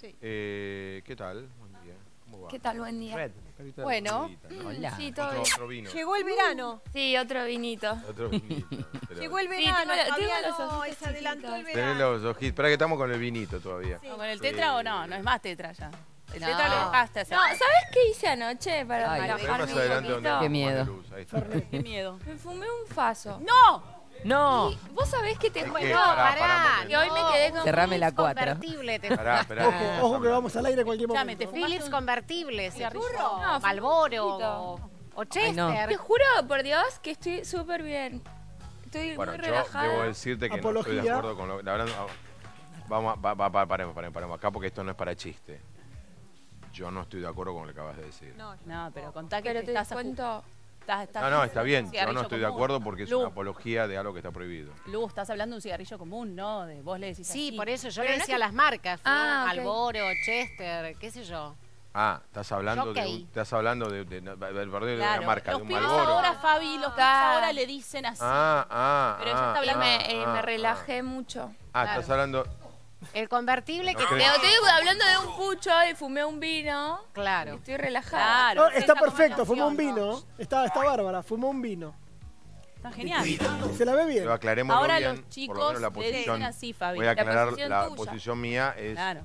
Sí. Eh, ¿Qué tal? Buen día. ¿Cómo va? ¿Qué tal? Buen día. Red. Carita de Bueno. ¿no? Hola. Sí, todo Otro, bien. otro vino. Llegó el verano. Sí, otro vinito. Otro vinito. Pero- Llegó el verano. tengo- todavía los no, ojitos se adelantó el. Tenés verano. los ojitos. Espera que estamos con el vinito todavía. Sí. ¿Con el Sí. tetra o no? No es más tetra ya. El No. tetra lo dejaste hacer. No, ¿sabes qué hice anoche para Ay, relajarme Ven más un adelante donde poquito? Qué miedo. más luz. Ahí está. Qué miedo. Me fumé un faso. ¡No! No. Y vos sabés que te Es que, pará, pará, porque- que hoy me quedé con Cerrame la cuatro. Convertible, te Pará, esperá. Ojo, ojo que vamos al aire en cualquier Escuchame, momento. te Philips convertible, cigarrillo. seguro. No, Malboro o, o Ay, Chester. no. Te juro, por Dios, que estoy súper bien. Estoy Bueno, muy yo relajada. debo decirte que no estoy de Apología. acuerdo con lo la verdad. no, Vamos, a- va, va, va, paremos, paremos, paremos acá porque esto no es para chiste. Yo no estoy de acuerdo con lo que acabas de decir. No, No, pero contá que Pero te te estás, aju- cuento. Estás, estás No, no, está bien. Yo no estoy de acuerdo porque es Lu, una apología de algo que está prohibido. Lu, estás hablando de un cigarrillo común, ¿no? De vos le decís Sí, así. por eso yo Pero le no decía que- las marcas. Ah, ok. Malboro, Chester, qué sé yo. Ah, estás hablando de, un- estás hablando de, de- de- perdón, de Claro, una marca, los de un pibes Malboro. ahora, Fabi, los pibes Claro. ahora le dicen así. Ah, ah, Pero ella está ah, Y hablando- me, ah, eh, ah, me ah. relajé mucho. Ah, Claro. estás hablando. El convertible No que. Pero estoy hablando de un pucho y fumé un vino. Claro. Estoy relajada. Claro. No, está perfecto, fumó un ¿no? vino. Está, está bárbara, fumó un vino. Está genial. Se la ve bien. Pero aclaremos Ahora bien, los por lo chicos menos la le dicen posición. así, Fabi. Voy a La aclarar posición la tuya. posición mía es Claro.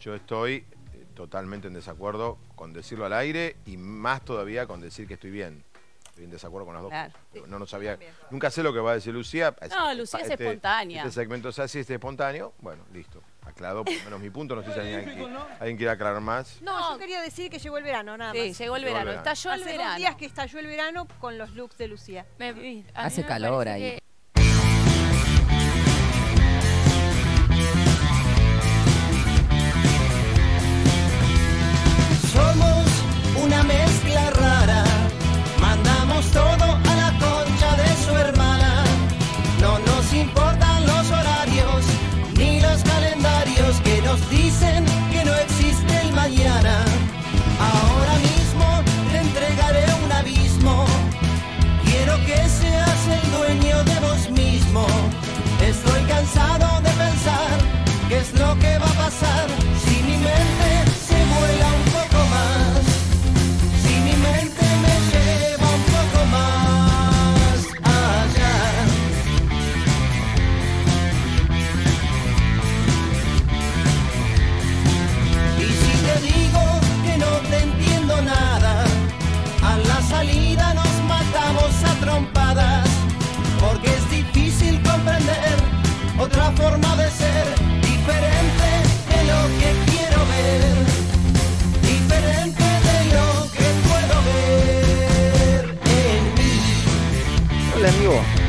yo estoy eh, totalmente en desacuerdo con decirlo al aire y más todavía con decir que estoy bien. Estoy en desacuerdo con las dos. Claro. No, no sabía. Nunca sé lo que va a decir Lucía. No, Lucía es espontánea. Este segmento es así, este espontáneo. Bueno, listo. Aclarado por lo menos mi punto. No sé si alguien, alguien quiere aclarar más. No, No. yo quería decir que llegó el verano, nada Sí, más. llegó el Llegó el verano. verano. Estalló el Hace verano. dos días que estalló el verano con los looks de Lucía. Me- a mí Hace me calor parece ahí. que- pasar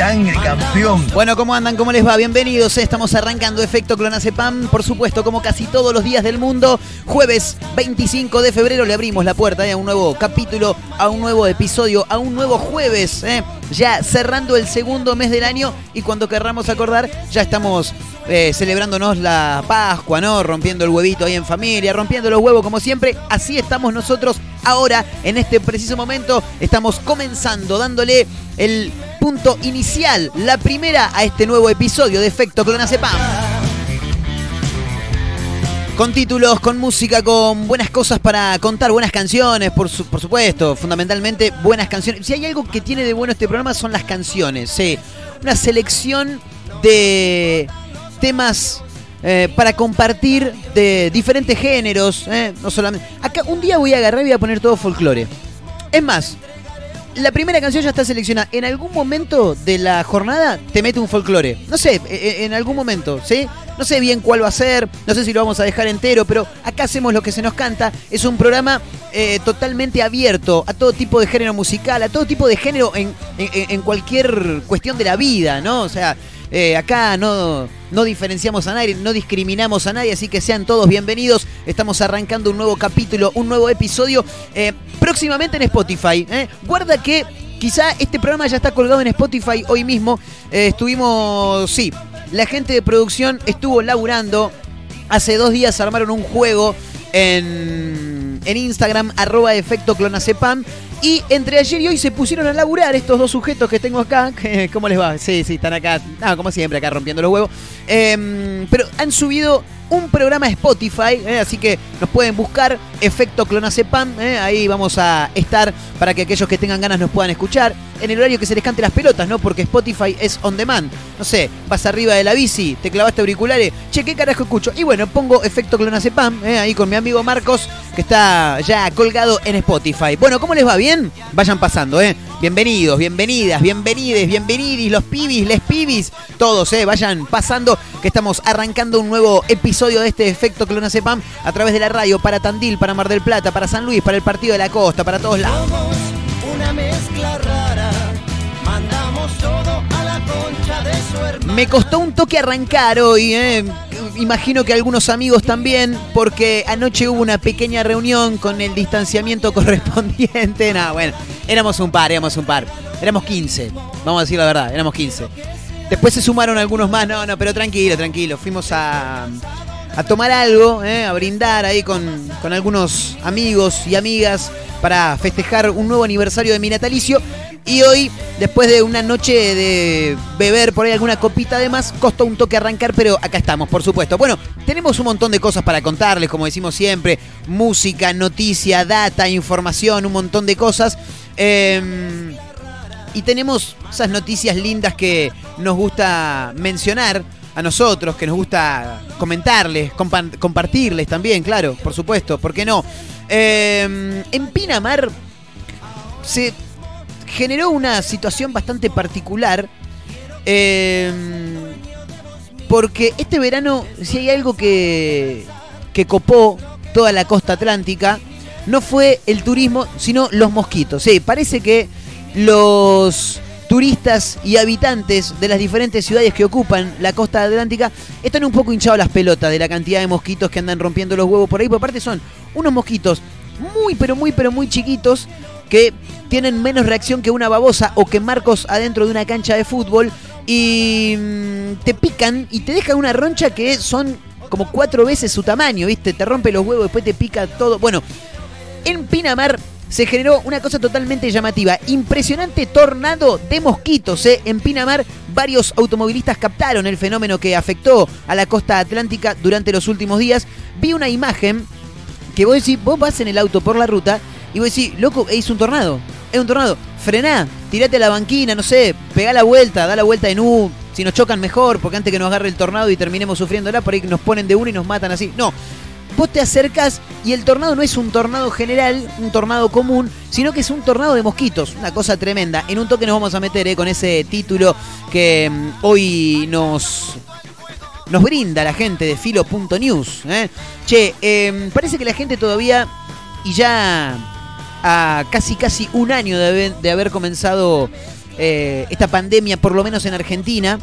sangre, campeón. Bueno, ¿cómo andan? ¿Cómo les va? Bienvenidos. Estamos arrancando Efecto Clonazepam. Por supuesto, como casi todos los días del mundo, jueves 25 de febrero le abrimos la puerta eh, a un nuevo capítulo, a un nuevo episodio, a un nuevo jueves. eh, ya cerrando el segundo mes del año y cuando querramos acordar, ya estamos eh, celebrándonos la Pascua, ¿no? Rompiendo el huevito ahí en familia, rompiendo los huevos como siempre. Así estamos nosotros ahora, en este preciso momento. Estamos comenzando, dándole el punto inicial, la primera a este nuevo episodio de Efecto Clonazepam. Con títulos, con música, con buenas cosas para contar, buenas canciones, por, su- por supuesto, fundamentalmente buenas canciones. Si hay algo que tiene de bueno este programa son las canciones, sí. Una selección de temas eh, para compartir de diferentes géneros, eh, no solamente... Acá un día voy a agarrar y voy a poner todo folclore. Es más, la primera canción ya está seleccionada. En algún momento de la jornada te mete un folclore. No sé, e- e- en algún momento, ¿sí? No sé bien cuál va a ser, no sé si lo vamos a dejar entero, pero acá hacemos lo que se nos canta. Es un programa eh, totalmente abierto a todo tipo de género musical, a todo tipo de género en, en- en cualquier cuestión de la vida, ¿no? O sea, eh, acá no, no diferenciamos a nadie, no discriminamos a nadie, así que sean todos bienvenidos. Estamos arrancando un nuevo capítulo, un nuevo episodio, eh, próximamente en Spotify. ¿eh? Guarda que quizá este programa ya está colgado en Spotify hoy mismo. Estuvimos, sí, la gente de producción estuvo laburando. Hace dos días armaron un juego en, en Instagram, arroba efecto clonacepam. Y entre ayer y hoy se pusieron a laburar estos dos sujetos que tengo acá. ¿Cómo les va? Sí, sí, están acá. Ah, como siempre, acá rompiendo los huevos. Em, pero han subido un programa Spotify, eh, así que nos pueden buscar Efecto Clonacepam. eh, ahí vamos a estar para que aquellos que tengan ganas nos puedan escuchar en el horario que se les cante las pelotas, ¿no? Porque Spotify es on demand. No sé, vas arriba de la bici, te clavaste auriculares, che, ¿qué carajo escucho? Y bueno, pongo Efecto Clonacepam, eh, ahí con mi amigo Marcos, que está ya colgado en Spotify. Bueno, ¿cómo les va? ¿Bien? Vayan pasando, ¿eh? Bienvenidos, bienvenidas, bienvenides, bienvenidis, los pibis, les pibis, todos, ¿eh? Vayan pasando, que estamos arrancando un nuevo episodio de este Efecto Clonacepam a través de la radio para Tandil, para Mar del Plata, para San Luis, para el Partido de la Costa, para todos lados. Una mezcla Me costó un toque arrancar hoy, ¿eh? imagino que algunos amigos también, porque anoche hubo una pequeña reunión con el distanciamiento correspondiente. Nada, bueno, éramos un par, éramos un par. Éramos 15, vamos a decir la verdad, éramos 15. Después se sumaron algunos más, no, no, pero tranquilo, tranquilo. Fuimos a, a tomar algo, ¿eh? a brindar ahí con, con algunos amigos y amigas para festejar un nuevo aniversario de mi natalicio. Y hoy, después de una noche de beber por ahí alguna copita de más, costó un toque arrancar, pero acá estamos, por supuesto. Bueno, tenemos un montón de cosas para contarles, como decimos siempre. Música, noticia, data, información, un montón de cosas. Em, y tenemos esas noticias lindas que nos gusta mencionar a nosotros, que nos gusta comentarles, compa- compartirles también, claro, por supuesto, ¿por qué no? Eh, en Pinamar se generó una situación bastante particular. eh, porque este verano, si hay algo que, que copó toda la costa atlántica, no fue el turismo, sino los mosquitos. Sí, parece que los turistas y habitantes de las diferentes ciudades que ocupan la costa atlántica están un poco hinchados las pelotas de la cantidad de mosquitos que andan rompiendo los huevos por ahí. Por aparte son unos mosquitos muy, pero muy, pero muy chiquitos que tienen menos reacción que una babosa o que marcos adentro de una cancha de fútbol y mm, te pican y te dejan una roncha que son como cuatro veces su tamaño, ¿viste? Te rompe los huevos, después te pica todo. Bueno, en Pinamar se generó una cosa totalmente llamativa. Impresionante tornado de mosquitos. ¿eh? En Pinamar varios automovilistas captaron el fenómeno que afectó a la costa atlántica durante los últimos días. Vi una imagen que vos decís, vos vas en el auto por la ruta y vos decís, loco, es un tornado. Es un tornado. Frená, tirate a la banquina, no sé, pegá la vuelta, da la vuelta en U. Si nos chocan mejor, porque antes que nos agarre el tornado y terminemos sufriéndola, por ahí nos ponen de uno y nos matan así. No, vos te acercas y el tornado no es un tornado general, un tornado común, sino que es un tornado de mosquitos. Una cosa tremenda. En un toque nos vamos a meter eh, con ese título que mm, hoy nos, nos brinda la gente de filo.news. ¿eh? Che, eh, parece que la gente todavía, y ya a casi casi un año de haber, de haber comenzado eh, esta pandemia, por lo menos en Argentina,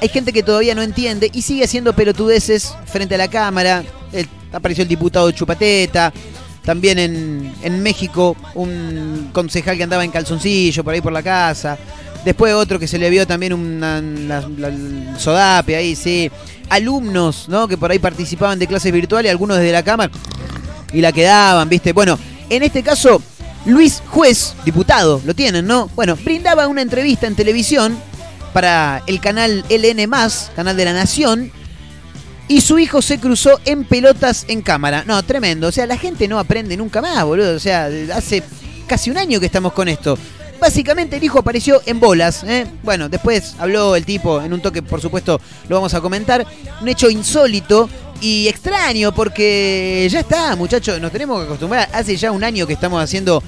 hay gente que todavía no entiende y sigue haciendo pelotudeces frente a la cámara. Apareció el diputado Chupateta. También en, en México un concejal que andaba en calzoncillo por ahí por la casa. Después otro que se le vio también una, la- sodape ahí, sí. Alumnos, ¿no? Que por ahí participaban de clases virtuales, algunos desde la cámara y la quedaban, ¿viste? Bueno, en este caso, Luis Juez, diputado, lo tienen, ¿no? Bueno, brindaba una entrevista en televisión para el canal LN, canal de la Nación, y su hijo se cruzó en pelotas en cámara. No, tremendo. O sea, la gente no aprende nunca más, boludo. O sea, hace casi un año que estamos con esto. Básicamente el hijo apareció en bolas. ¿eh? Bueno, después habló el tipo en un toque, por supuesto, lo vamos a comentar. Un hecho insólito y extraño porque ya está, muchachos, nos tenemos que acostumbrar. Hace ya un año que estamos haciendo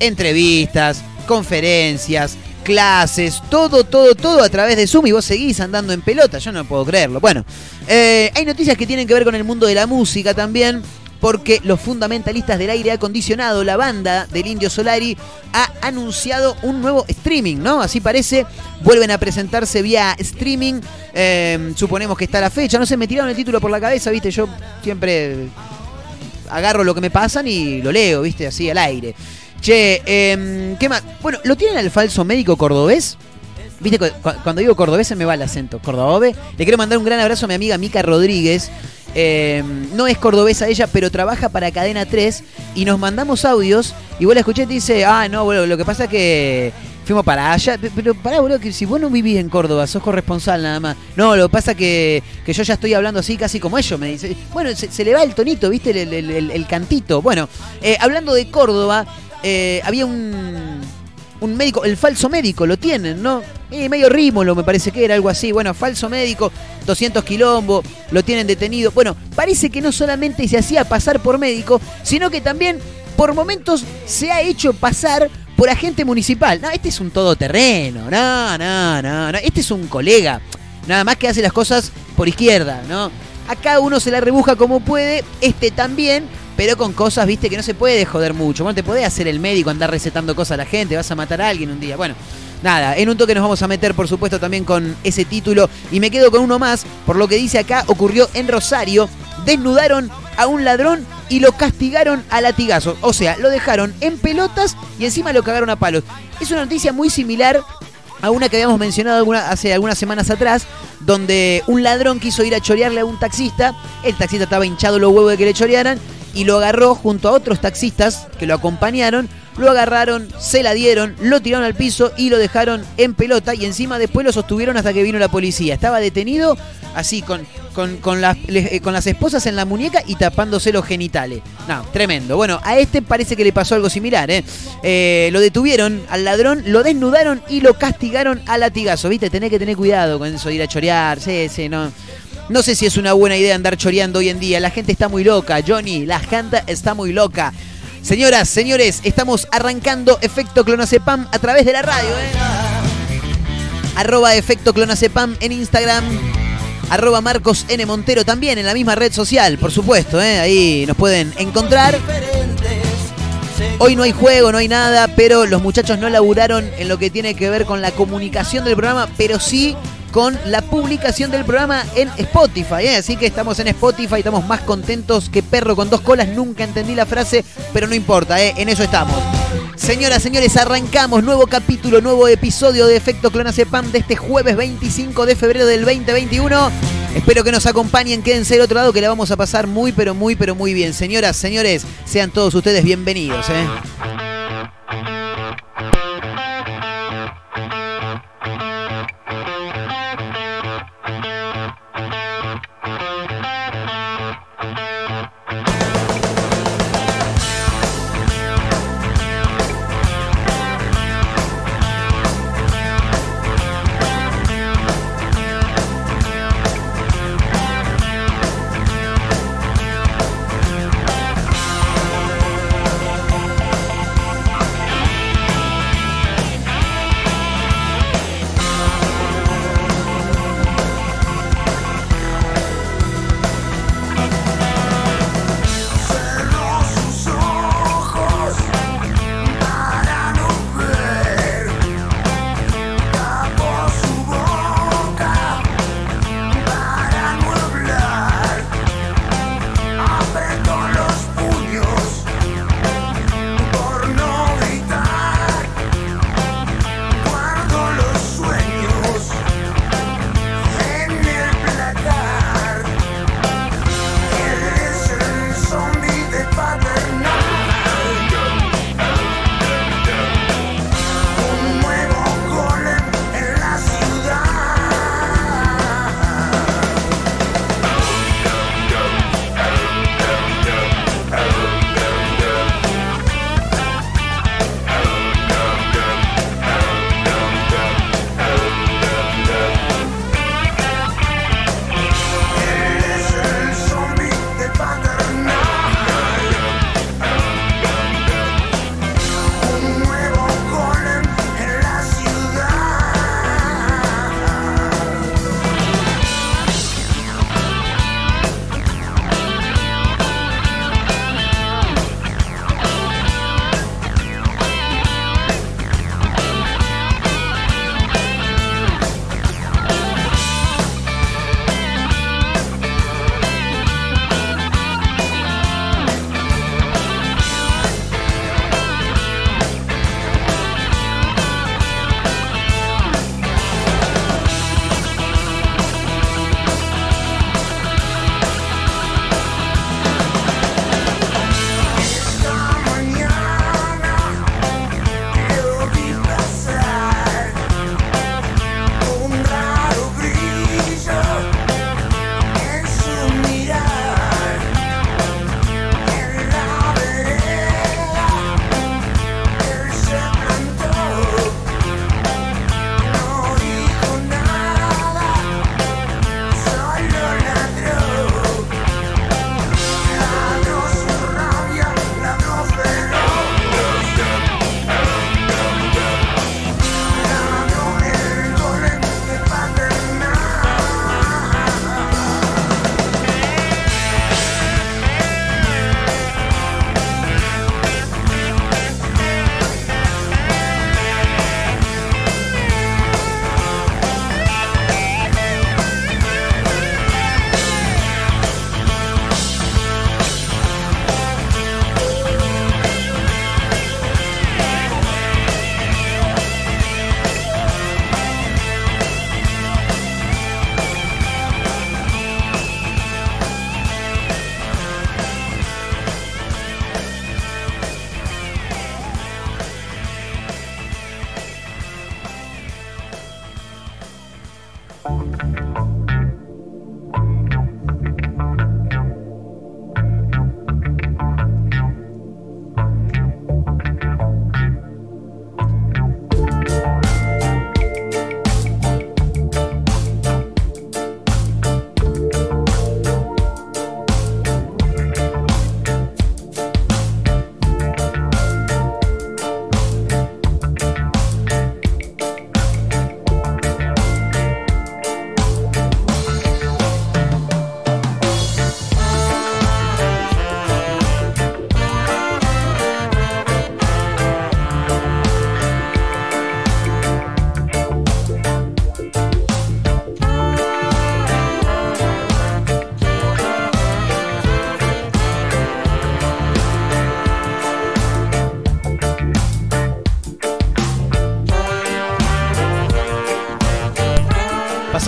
entrevistas, conferencias, clases, todo, todo, todo a través de Zoom y vos seguís andando en pelota. Yo no puedo creerlo. Bueno, eh, hay noticias que tienen que ver con el mundo de la música también. Porque los fundamentalistas del aire acondicionado, la banda del Indio Solari, ha anunciado un nuevo streaming, ¿no? Así parece. Vuelven a presentarse vía streaming. Eh, suponemos que está la fecha. No sé, me tiraron el título por la cabeza, ¿viste? Yo siempre agarro lo que me pasan y lo leo, ¿viste? Así al aire. Che, eh, ¿qué más? Bueno, ¿lo tienen al falso médico cordobés? Viste, cu- cu- cuando digo cordobés se me va el acento. Cordobés. Le quiero mandar un gran abrazo a mi amiga Mica Rodríguez. Eh, no es cordobesa ella, pero trabaja para Cadena 3 y nos mandamos audios. Y vos la escuché y te dice, ah, no, boludo, lo que pasa es que fuimos para allá. Pe- Pero pará, boludo, que si vos no vivís en Córdoba, sos corresponsal nada más. No, lo que pasa que, que yo ya estoy hablando así casi como ellos, me dice. Bueno, se, le va el tonito, ¿viste? El, el- el- el cantito. Bueno, eh, hablando de Córdoba, eh, había un, un médico, el falso médico, lo tienen, ¿no? Eh, medio rímolo, me parece que era algo así. Bueno, falso médico, 200 quilombo, lo tienen detenido. Bueno, parece que no solamente se hacía pasar por médico, sino que también por momentos se ha hecho pasar por agente municipal. No, este es un todoterreno, no, no, no, no. Este es un colega, nada más que hace las cosas por izquierda, ¿no? Acá uno se la rebuja como puede, este también, pero con cosas, viste, que no se puede joder mucho. Bueno, te podés hacer el médico, andar recetando cosas a la gente, vas a matar a alguien un día. Bueno, nada, en un toque nos vamos a meter, por supuesto, también con ese título. Y me quedo con uno más, por lo que dice acá, ocurrió en Rosario. Desnudaron a un ladrón y lo castigaron a latigazos. O sea, lo dejaron en pelotas y encima lo cagaron a palos. Es una noticia muy similar a una que habíamos mencionado hace algunas semanas atrás, donde un ladrón quiso ir a chorearle a un taxista, el taxista estaba hinchado los huevos de que le chorearan, y lo agarró junto a otros taxistas que lo acompañaron, lo agarraron, se la dieron, lo tiraron al piso y lo dejaron en pelota y encima después lo sostuvieron hasta que vino la policía. Estaba detenido así con, con, con las, eh, con las esposas en la muñeca y tapándose los genitales. No, tremendo. Bueno, a este parece que le pasó algo similar. ¿eh? Eh, lo detuvieron al ladrón, lo desnudaron y lo castigaron a latigazo. ¿Viste? Tenés que tener cuidado con eso de ir a chorear. Sí, sí, no. No sé si es una buena idea andar choreando hoy en día. La gente está muy loca, Johnny. La gente está muy loca. Señoras, señores, estamos arrancando Efecto Clonacepam a través de la radio. ¿eh? Arroba Efecto Clonacepam en Instagram. Arroba Marcos N. Montero también en la misma red social, por supuesto. ¿eh? Ahí nos pueden encontrar. Hoy no hay juego, no hay nada, pero los muchachos no laburaron en lo que tiene que ver con la comunicación del programa, pero sí con la publicación del programa en Spotify. ¿eh? Así que estamos en Spotify, estamos más contentos que perro con dos colas. Nunca entendí la frase, pero no importa, ¿eh? en eso estamos. Señoras, señores, arrancamos nuevo capítulo, nuevo episodio de Efecto Clonacepam de este jueves 25 de febrero del 2021. Espero que nos acompañen, quédense del otro lado que la vamos a pasar muy, pero muy, pero muy bien. Señoras, señores, sean todos ustedes bienvenidos. ¿eh?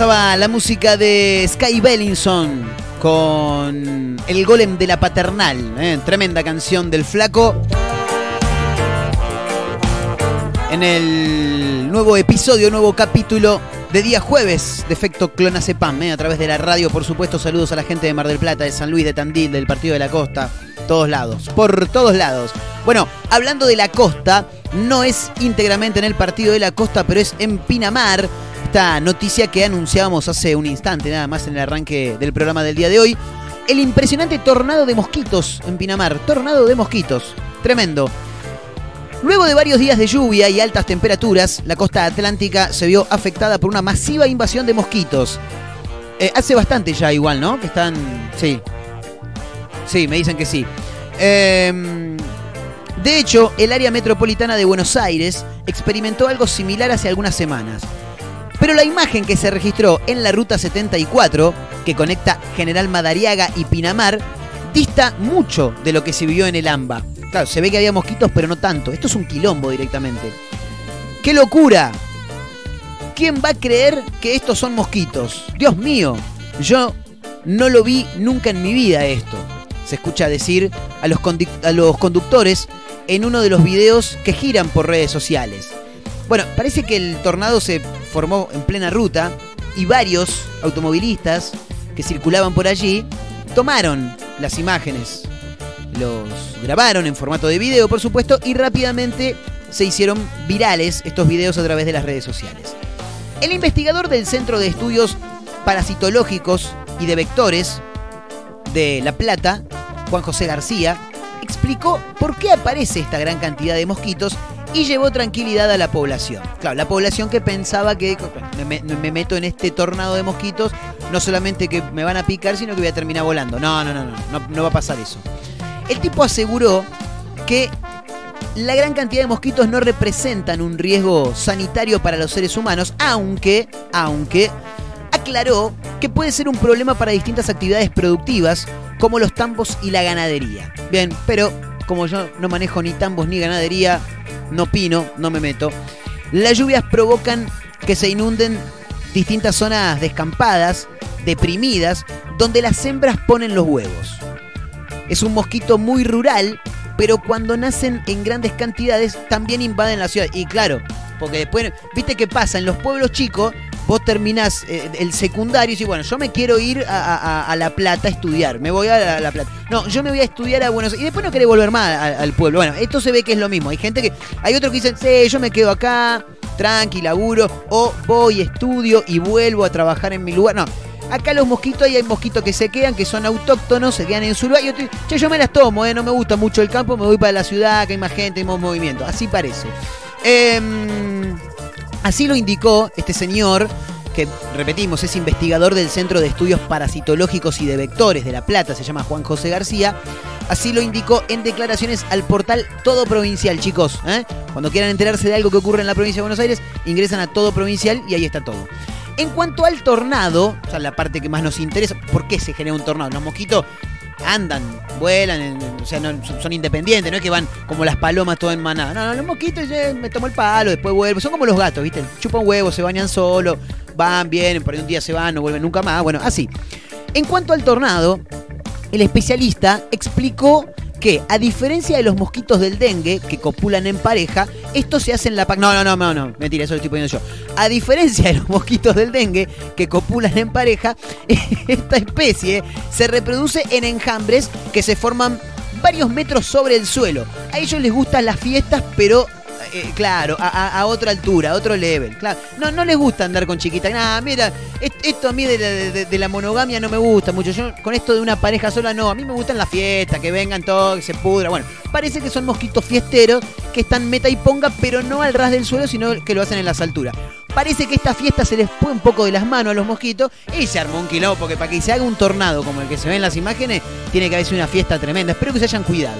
La música de Sky Bellinson con el golem de la paternal. ¿eh? Tremenda canción del flaco. En el nuevo episodio, nuevo capítulo de día jueves de Efecto Clonacepam, ¿eh? a través de la radio, por supuesto. Saludos a la gente de Mar del Plata, de San Luis, de Tandil, del Partido de la Costa. Todos lados, por todos lados. Bueno, hablando de la costa, no es íntegramente en el Partido de la Costa, pero es en Pinamar. Esta noticia que anunciábamos hace un instante, nada más en el arranque del programa del día de hoy. El impresionante tornado de mosquitos en Pinamar. Tornado de mosquitos. Tremendo. Luego de varios días de lluvia y altas temperaturas, la costa atlántica se vio afectada por una masiva invasión de mosquitos. Eh, hace bastante ya igual, ¿no? Que están... Sí. Sí, me dicen que sí. Eh, de hecho, el área metropolitana de Buenos Aires experimentó algo similar hace algunas semanas. Pero la imagen que se registró en la Ruta 74, que conecta General Madariaga y Pinamar, dista mucho de lo que se vivió en el AMBA. Claro, se ve que había mosquitos, pero no tanto. Esto es un quilombo directamente. ¡Qué locura! ¿Quién va a creer que estos son mosquitos? Dios mío, yo no lo vi nunca en mi vida esto. Se escucha decir a los, a los conductores en uno de los videos que giran por redes sociales. Bueno, parece que el tornado se formó en plena ruta y varios automovilistas que circulaban por allí tomaron las imágenes, los grabaron en formato de video, por supuesto, y rápidamente se hicieron virales estos videos a través de las redes sociales. El investigador del Centro de Estudios Parasitológicos y de Vectores de La Plata, Juan José García, explicó por qué aparece esta gran cantidad de mosquitos y llevó tranquilidad a la población. Claro, la población que pensaba que me, me- me meto en este tornado de mosquitos, no solamente que me van a picar, sino que voy a terminar volando. No, no, no, no, no, no va a pasar eso. El tipo aseguró que la gran cantidad de mosquitos no representan un riesgo sanitario para los seres humanos, aunque, aunque, aclaró que puede ser un problema para distintas actividades productivas, como los tambos y la ganadería. Bien, pero como yo no manejo ni tambos ni ganadería, no opino, no me meto. Las lluvias provocan que se inunden distintas zonas descampadas, deprimidas, donde las hembras ponen los huevos. Es un mosquito muy rural, pero cuando nacen en grandes cantidades también invaden la ciudad. Y claro, porque después, ¿viste qué pasa? En los pueblos chicos, vos terminás eh, el secundario y decís, bueno, yo me quiero ir a, a- a La Plata a estudiar, me voy a la, La Plata. No, yo me voy a estudiar a Buenos Aires. Y después no querés volver más a- al pueblo. Bueno, esto se ve que es lo mismo. Hay gente que, hay otros que dicen, sí, yo me quedo acá, tranqui, laburo, o voy, estudio y vuelvo a trabajar en mi lugar. No. Acá los mosquitos, ahí hay mosquitos que se quedan, que son autóctonos, se quedan en su lugar. Y otros, che, yo me las tomo, eh, no me gusta mucho el campo, me voy para la ciudad, que hay más gente, hay más movimiento. Así parece. Em, así lo indicó este señor, que repetimos, es investigador del Centro de Estudios Parasitológicos y de Vectores de La Plata, se llama Juan José García. Así lo indicó en declaraciones al portal Todo Provincial, chicos. ¿eh? Cuando quieran enterarse de algo que ocurre en la provincia de Buenos Aires, ingresan a Todo Provincial y ahí está todo. En cuanto al tornado, o sea, la parte que más nos interesa, ¿por qué se genera un tornado? Los mosquitos andan, vuelan, o sea, son, independientes, no es que van como las palomas todo en manada. No, no, los mosquitos eh, me tomo el palo, después vuelvo. Son como los gatos, ¿viste? Chupan huevo, se bañan solo, van, vienen, por ahí un día se van, no vuelven nunca más. Bueno, así. En cuanto al tornado, el especialista explicó que, a diferencia de los mosquitos del dengue que copulan en pareja, esto se hace en la... No, no, no, no, no, mentira, eso lo estoy poniendo yo. A diferencia de los mosquitos del dengue que copulan en pareja, esta especie se reproduce en enjambres que se forman varios metros sobre el suelo. A ellos les gustan las fiestas, pero... eh, claro, a, otra altura, a otro level. Claro. No, no les gusta andar con chiquitas. Nada, mira, est- esto a mí de la, de- la monogamia no me gusta mucho. Yo con esto de una pareja sola no. A mí me gustan las fiestas, que vengan todos, que se pudra. Bueno, parece que son mosquitos fiesteros que están meta y ponga, pero no al ras del suelo, sino que lo hacen en las alturas. Parece que esta fiesta se les fue un poco de las manos a los mosquitos y se armó un quilombo, porque para que se haga un tornado como el que se ve en las imágenes, tiene que haber sido una fiesta tremenda. Espero que se hayan cuidado.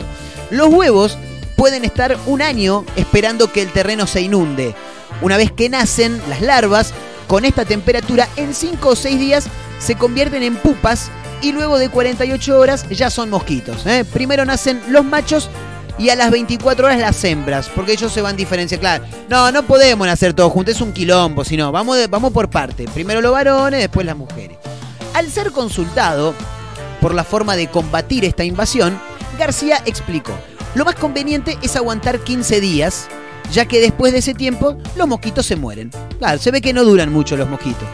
Los huevos pueden estar un año esperando que el terreno se inunde. Una vez que nacen las larvas, con esta temperatura, en 5 o 6 días se convierten en pupas y luego de 48 horas ya son mosquitos. ¿eh? Primero nacen los machos y a las 24 horas las hembras, porque ellos se van diferenciando. Claro, no, no podemos hacer todo juntos, es un quilombo, sino vamos, vamos por parte. Primero los varones, después las mujeres. Al ser consultado por la forma de combatir esta invasión, García explicó, lo más conveniente es aguantar 15 días, ya que después de ese tiempo los mosquitos se mueren. Claro, se ve que no duran mucho los mosquitos.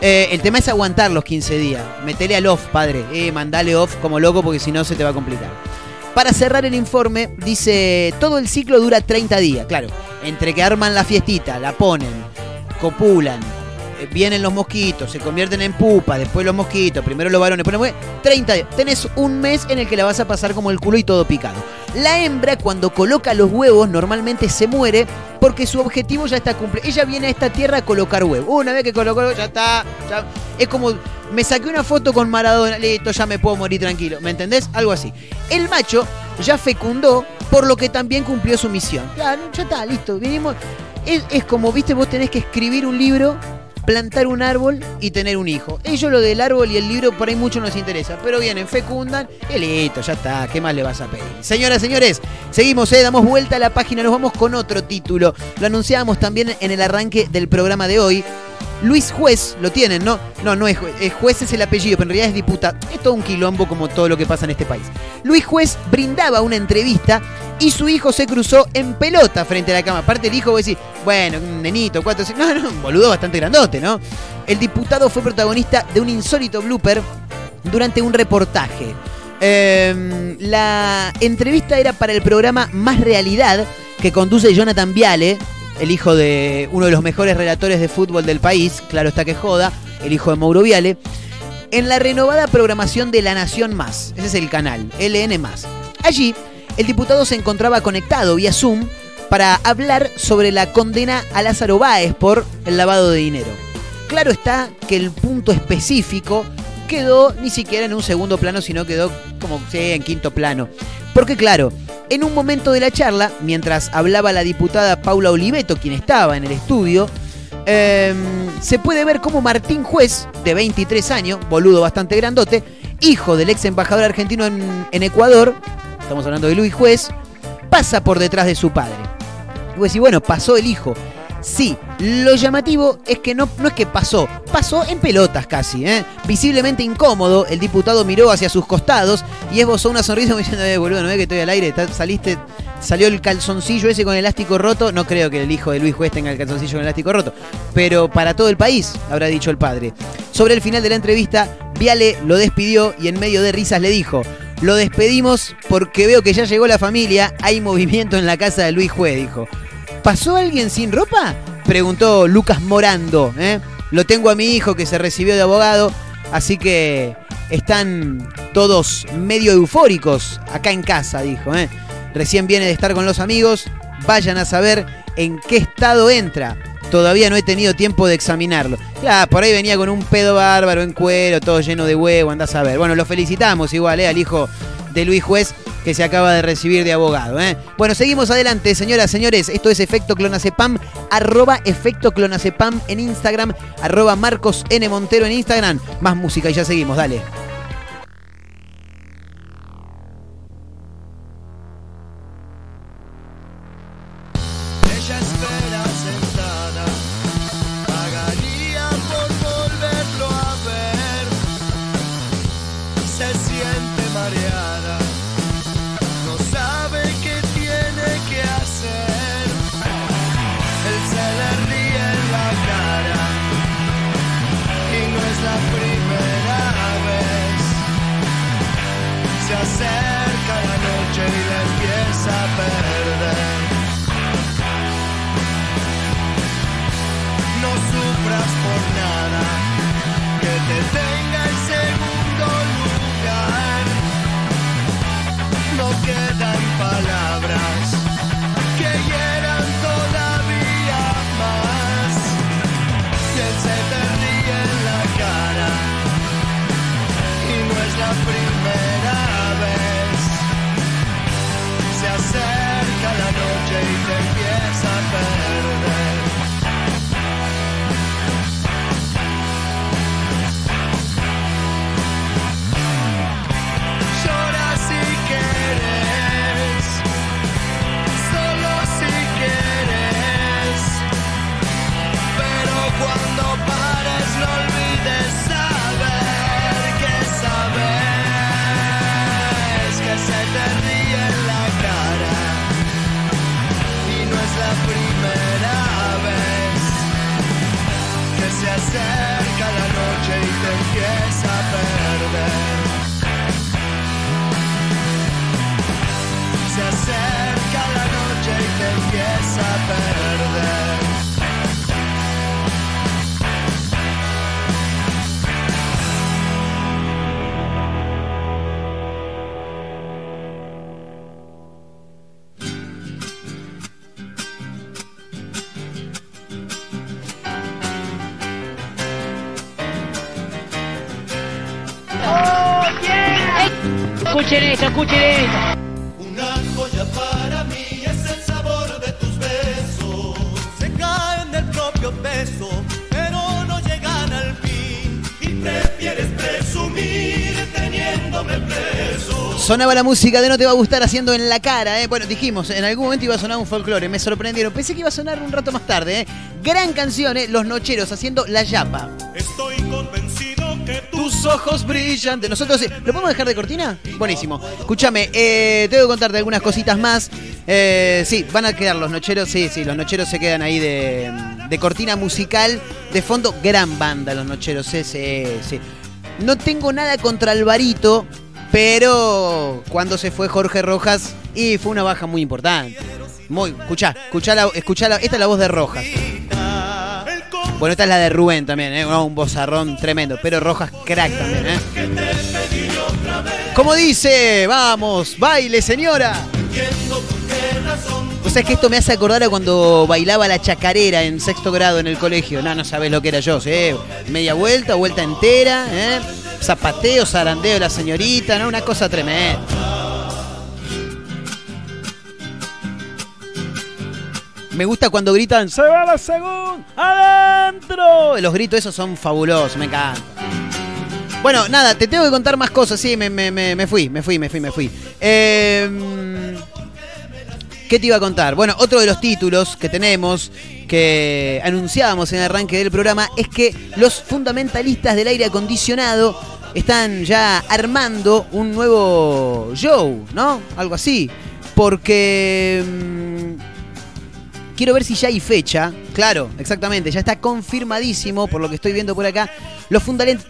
Eh, el tema es aguantar los 15 días. Metele al off, padre. Eh, mandale off como loco porque si no se te va a complicar. Para cerrar el informe, dice, todo el ciclo dura 30 días. Claro, entre que arman la fiestita, la ponen, copulan, vienen los mosquitos, se convierten en pupa, después los mosquitos, primero los varones, después mujeres, 30 días. Tenés un mes en el que la vas a pasar como el culo y todo picado. La hembra cuando coloca los huevos normalmente se muere porque su objetivo ya está cumplido. Ella viene a esta tierra a colocar huevos. Una vez que colocó, ya está. ya- Es como, me saqué una foto con Maradona, listo, ya me puedo morir tranquilo. ¿Me entendés? Algo así. El macho ya fecundó, por lo que también cumplió su misión. Claro, ya está, listo. Vinimos. Es, es como, viste, vos tenés que escribir un libro plantar un árbol y tener un hijo. Ellos lo del árbol y el libro por ahí mucho nos interesa, pero vienen, fecundan y listo, ya está, ¿qué más le vas a pedir? Señoras, señores, seguimos, eh, damos vuelta a la página, nos vamos con otro título. Lo anunciábamos también en el arranque del programa de hoy. Luis Juez, lo tienen, ¿no? No, no es juez, es juez es el apellido, pero en realidad es diputado. Es todo un quilombo como todo lo que pasa en este país. Luis Juez brindaba una entrevista y su hijo se cruzó en pelota frente a la cama. Aparte el hijo, vos decís, bueno, un nenito, cuatro. No, no, un boludo bastante grandote, ¿no? El diputado fue protagonista de un insólito blooper durante un reportaje. Eh, la entrevista era para el programa Más Realidad que conduce Jonathan Viale, el hijo de uno de los mejores relatores de fútbol del país, claro está que joda, el hijo de Mauro Viale, en la renovada programación de La Nación Más, ese es el canal, LN Más. Allí, el diputado se encontraba conectado vía Zoom para hablar sobre la condena a Lázaro Báez por el lavado de dinero. Claro está que el punto específico quedó ni siquiera en un segundo plano, sino quedó como sí, en quinto plano. Porque claro, en un momento de la charla, mientras hablaba la diputada Paula Oliveto, quien estaba en el estudio, eh, se puede ver cómo Martín Juez, de 23 años, boludo bastante grandote, hijo del ex embajador argentino en, en Ecuador, estamos hablando de Luis Juez, pasa por detrás de su padre. Y vos decís, bueno, pasó el hijo. Sí, lo llamativo es que no, no es que pasó, pasó en pelotas casi, ¿eh? Visiblemente incómodo, el diputado miró hacia sus costados y esbozó una sonrisa diciendo, eh, boludo, no ves que estoy al aire, saliste, salió el calzoncillo ese con elástico roto, no creo que el hijo de Luis Juez tenga el calzoncillo con elástico roto, pero para todo el país, habrá dicho el padre. Sobre el final de la entrevista, Viale lo despidió y en medio de risas le dijo, lo despedimos porque veo que ya llegó la familia, hay movimiento en la casa de Luis Juez, dijo. ¿Pasó alguien sin ropa? Preguntó Lucas Morando. ¿eh? Lo tengo a mi hijo que se recibió de abogado, así que están todos medio eufóricos acá en casa, dijo. ¿eh? Recién viene de estar con los amigos, vayan a saber en qué estado entra. Todavía no he tenido tiempo de examinarlo. Claro, por ahí venía con un pedo bárbaro en cuero, todo lleno de huevo, andás a ver. Bueno, lo felicitamos igual, ¿eh? al hijo de Luis Juez que se acaba de recibir de abogado. ¿eh? Bueno, seguimos adelante, señoras, señores. Esto es Efecto Clonacepam, arroba Efecto Clonacepam en Instagram, arroba Marcos N. Montero en Instagram. Más música y ya seguimos, dale. Sonaba la música de No te va a gustar haciendo en la cara, ¿eh? Bueno, dijimos, en algún momento iba a sonar un folclore, me sorprendieron. Pensé que iba a sonar un rato más tarde, ¿eh? Gran canción, ¿eh? Los Nocheros haciendo La Yapa. Estoy convencido que Tus ojos brillan. De nosotros, sí. ¿Lo podemos dejar de cortina? Buenísimo. Escúchame, eh, tengo que contarte algunas cositas más. Eh, sí, van a quedar los nocheros. Sí, sí, los nocheros se quedan ahí de, de cortina musical. De fondo, gran banda los nocheros. Sí, sí, sí. No tengo nada contra Alvarito, pero cuando se fue Jorge Rojas, y fue una baja muy importante. Muy, escuchá, escuchá, la, esta es la voz de Rojas. Bueno, esta es la de Rubén también, ¿eh? Un bozarrón tremendo, pero Rojas crack también, ¿eh? Como dice, vamos, baile señora. O sea, es que esto me hace acordar a cuando bailaba la chacarera en sexto grado en el colegio. No, no sabes lo que era yo, ¿sí? Media vuelta, vuelta entera, ¿eh? Zapateo, zarandeo de la señorita, ¿no? Una cosa tremenda. Me gusta cuando gritan, se va la segunda, adentro. Los gritos esos son fabulosos, me encanta. Bueno, nada, te tengo que contar más cosas, sí, me, me- me- fui, me fui, me fui, me fui. Eh, ¿Qué te iba a contar? Bueno, otro de los títulos que tenemos, que anunciábamos en el arranque del programa, es que los fundamentalistas del aire acondicionado están ya armando un nuevo show, ¿no? Algo así. Porque... Quiero ver si ya hay fecha. Claro, exactamente. Ya está confirmadísimo, por lo que estoy viendo por acá. Los,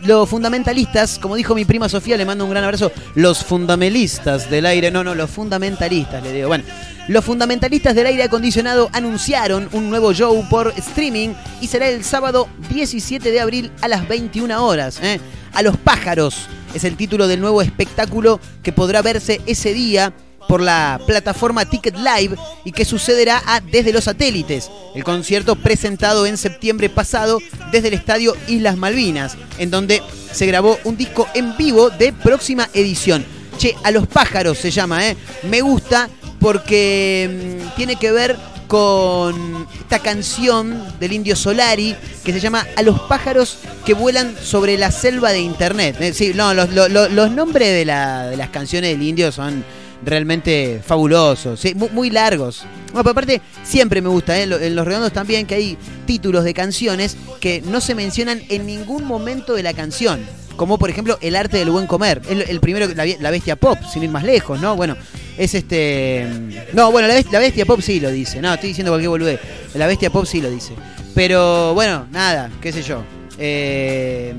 los fundamentalistas, como dijo mi prima Sofía, le mando un gran abrazo. Los fundamentalistas del aire. No, no, los fundamentalistas, le digo. Bueno, los fundamentalistas del aire acondicionado anunciaron un nuevo show por streaming y será el sábado 17 de abril a las 21 horas. ¿eh? A los pájaros es el título del nuevo espectáculo que podrá verse ese día por la plataforma Ticket Live y que sucederá a Desde los Satélites, el concierto presentado en septiembre pasado desde el estadio Islas Malvinas, en donde se grabó un disco en vivo de próxima edición. Che, a los pájaros se llama, ¿eh? Me gusta porque mm, tiene que ver con esta canción del Indio Solari que se llama A los pájaros que vuelan sobre la selva de internet. Eh, sí, no, los, lo- lo- los nombres de las canciones del Indio son realmente fabulosos, muy, largos. Bueno, pero aparte, siempre me gusta, ¿eh? En Los Redondos también, que hay títulos de canciones que no se mencionan en ningún momento de la canción. Como por ejemplo El arte del buen comer. El, el primero, la, Be- la bestia pop, sin ir más lejos, ¿no? Bueno, es este. No, bueno, la bestia pop sí lo dice. No, estoy diciendo cualquier boludez. La bestia pop sí lo dice. Pero bueno, nada, qué sé yo. Eh,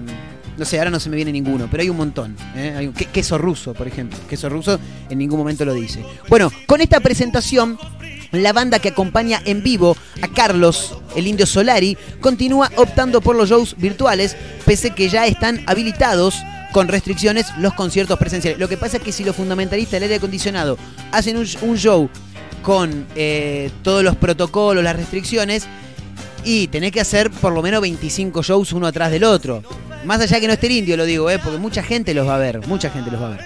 no sé, ahora no se me viene ninguno, pero hay un montón. ¿eh? Hay un- que- queso ruso, por ejemplo. Queso ruso en ningún momento lo dice. Bueno, con esta presentación, la banda que acompaña en vivo a Carlos, el indio Solari, continúa optando por los shows virtuales, pese que ya están habilitados con restricciones los conciertos presenciales. Lo que pasa es que si los fundamentalistas del aire acondicionado hacen un, un show con eh, todos los protocolos, las restricciones, y tenés que hacer por lo menos 25 shows uno atrás del otro. Más allá que no esté el indio, lo digo, ¿eh? porque mucha gente los va a ver, mucha gente los va a ver.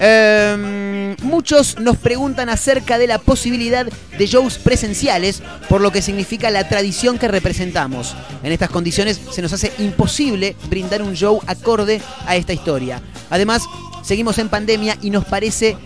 Eh, muchos nos preguntan acerca de la posibilidad de shows presenciales, por lo que significa la tradición que representamos. En estas condiciones se nos hace imposible brindar un show acorde a esta historia. Además, seguimos en pandemia y nos parece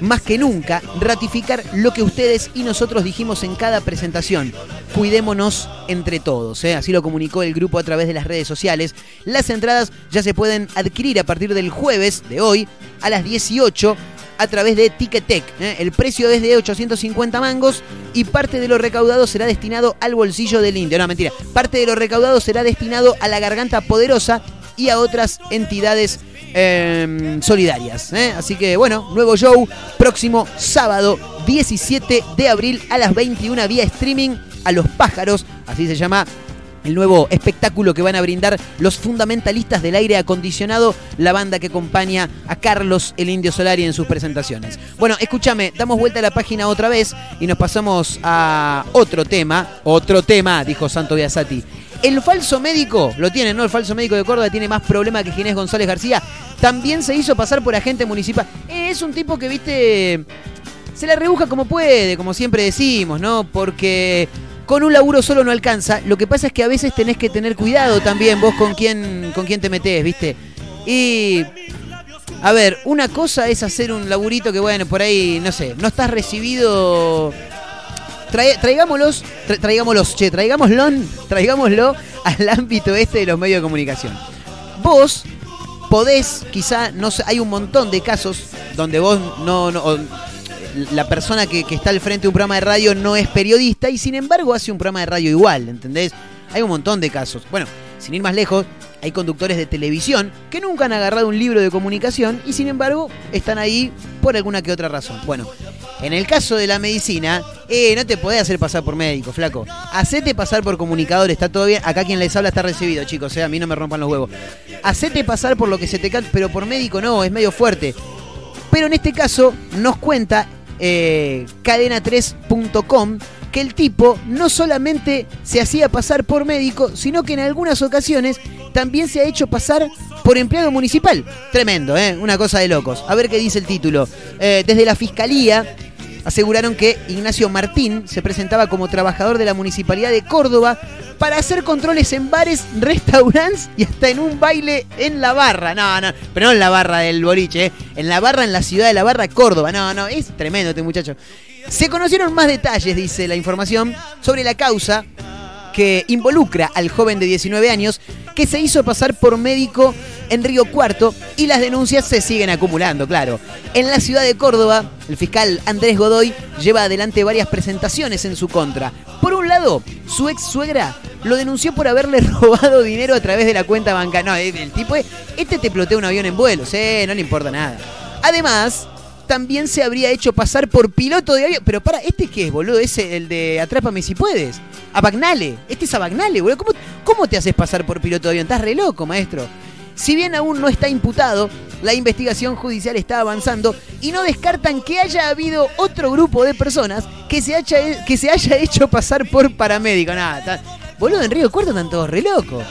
más que nunca ratificar lo que ustedes y nosotros dijimos en cada presentación. Cuidémonos entre todos. ¿eh? Así lo comunicó el grupo a través de las redes sociales. Las entradas ya se pueden adquirir a partir del jueves de hoy a las 18 a través de Ticketek. ¿eh? El precio es de 850 mangos y parte de lo recaudado será destinado al bolsillo del indio. No, mentira. Parte de lo recaudado será destinado a la garganta poderosa y a otras entidades eh, solidarias. ¿eh? Así que bueno, nuevo show próximo sábado 17 de abril a las 21 vía streaming a los pájaros, así se llama el nuevo espectáculo que van a brindar los fundamentalistas del aire acondicionado, la banda que acompaña a Carlos el Indio Solari en sus presentaciones. Bueno, escúchame, damos vuelta a la página otra vez y nos pasamos a otro tema, otro tema, dijo Santo Biasati. El falso médico, lo tiene, ¿no? El falso médico de Córdoba tiene más problema que Ginés González García. También se hizo pasar por agente municipal. Eh, es un tipo que, viste, se la rebuja como puede, como siempre decimos, ¿no? Porque con un laburo solo no alcanza. Lo que pasa es que a veces tenés que tener cuidado también vos con quién, con quién te metés, ¿viste? Y. A ver, una cosa es hacer un laburito que, bueno, por ahí, no sé, no estás recibido. Traigámoslos, tra- traigámoslos, che, traigámoslo, traigámoslo al ámbito este de los medios de comunicación. Vos podés, quizá, no sé, hay un montón de casos donde vos no, no la persona que, está al frente de un programa de radio no es periodista y sin embargo hace un programa de radio igual, ¿entendés? Hay un montón de casos. Bueno, sin ir más lejos, hay conductores de televisión que nunca han agarrado un libro de comunicación y sin embargo están ahí por alguna que otra razón. Bueno, en el caso de la medicina, eh, no te podés hacer pasar por médico, flaco. Hacete pasar por comunicador, está todo bien. Acá quien les habla está recibido, chicos, eh, a mí no me rompan los huevos. Hacete pasar por lo que se te cante, pero por médico no, es medio fuerte. Pero en este caso nos cuenta eh, cadena3.com que el tipo no solamente se hacía pasar por médico, sino que en algunas ocasiones también se ha hecho pasar por empleado municipal. Tremendo, ¿eh? Una cosa de locos. A ver qué dice el título. Eh, desde la Fiscalía aseguraron que Ignacio Martín se presentaba como trabajador de la Municipalidad de Córdoba para hacer controles en bares, restaurantes y hasta en un baile en la barra. No, no, pero no en la barra del boliche, ¿eh? en la barra en la ciudad de la barra, Córdoba. No, no, es tremendo este muchacho. Se conocieron más detalles, dice la información, sobre la causa que involucra al joven de 19 años que se hizo pasar por médico en Río Cuarto y las denuncias se siguen acumulando, claro. En la ciudad de Córdoba, el fiscal Andrés Godoy lleva adelante varias presentaciones en su contra. Por un lado, su ex suegra lo denunció por haberle robado dinero a través de la cuenta bancaria. No, el tipo, es- este te plotea un avión en vuelo, eh, no le importa nada. Además, también se habría hecho pasar por piloto de avión. Pero para, ¿este qué es, boludo? Es el de Atrápame si puedes. A Bagnale. Este es a Bagnale, boludo. ¿Cómo, ¿Cómo te haces pasar por piloto de avión? Estás re loco, maestro. Si bien aún no está imputado, la investigación judicial está avanzando y no descartan que haya habido otro grupo de personas que se haya, que se haya hecho pasar por paramédico. Nada, boludo, en Río Cuarto están todos re locos.